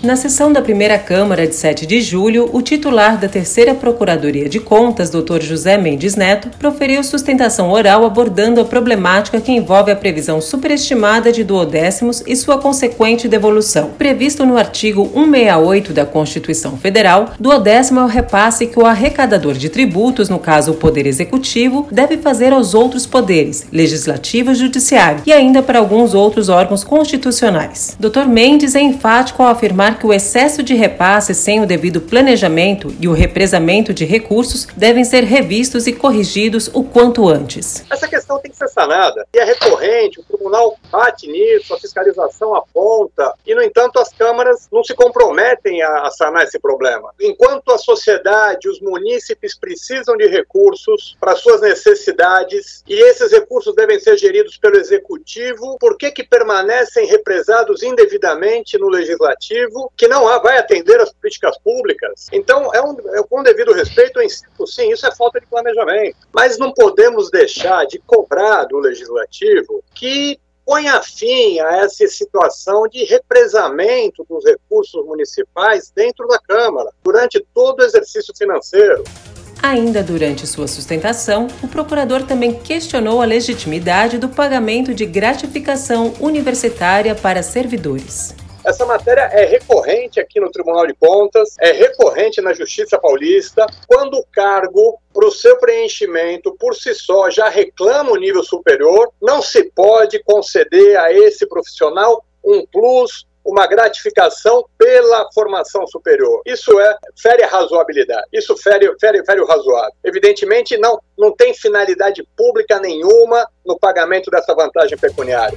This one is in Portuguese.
Na sessão da primeira Câmara de 7 de julho, o titular da terceira Procuradoria de Contas, Dr. José Mendes Neto, proferiu sustentação oral abordando a problemática que envolve a previsão superestimada de duodécimos e sua consequente devolução. Previsto no artigo 168 da Constituição Federal, duodécimo é o repasse que o arrecadador de tributos, no caso o Poder Executivo, deve fazer aos outros poderes, legislativo e judiciário, e ainda para alguns outros órgãos constitucionais. Dr. Mendes é enfático ao afirmar que o excesso de repasse sem o devido planejamento e o represamento de recursos devem ser revistos e corrigidos o quanto antes. Essa questão tem que ser sanada e é recorrente, o tribunal bate nisso, a fiscalização aponta e, no entanto, as câmaras não se comprometem a, sanar esse problema. Enquanto a sociedade, os munícipes precisam de recursos para suas necessidades e esses recursos devem ser geridos pelo executivo, por que, que permanecem represados indevidamente no legislativo? Que não vai atender as políticas públicas. Então, é, um, é com devido respeito, eu insisto, sim, isso é falta de planejamento. Mas não podemos deixar de cobrar do legislativo que ponha fim a essa situação de represamento dos recursos municipais dentro da Câmara, durante todo o exercício financeiro. Ainda durante sua sustentação, o procurador também questionou a legitimidade do pagamento de gratificação universitária para servidores. Essa matéria é recorrente aqui no Tribunal de Contas, é recorrente na Justiça Paulista, quando o cargo para o seu preenchimento por si só já reclama o nível superior, não se pode conceder a esse profissional um plus, uma gratificação pela formação superior. Isso é fere a razoabilidade. Isso fere, fere, fere o razoável. Evidentemente, não, não tem finalidade pública nenhuma no pagamento dessa vantagem pecuniária.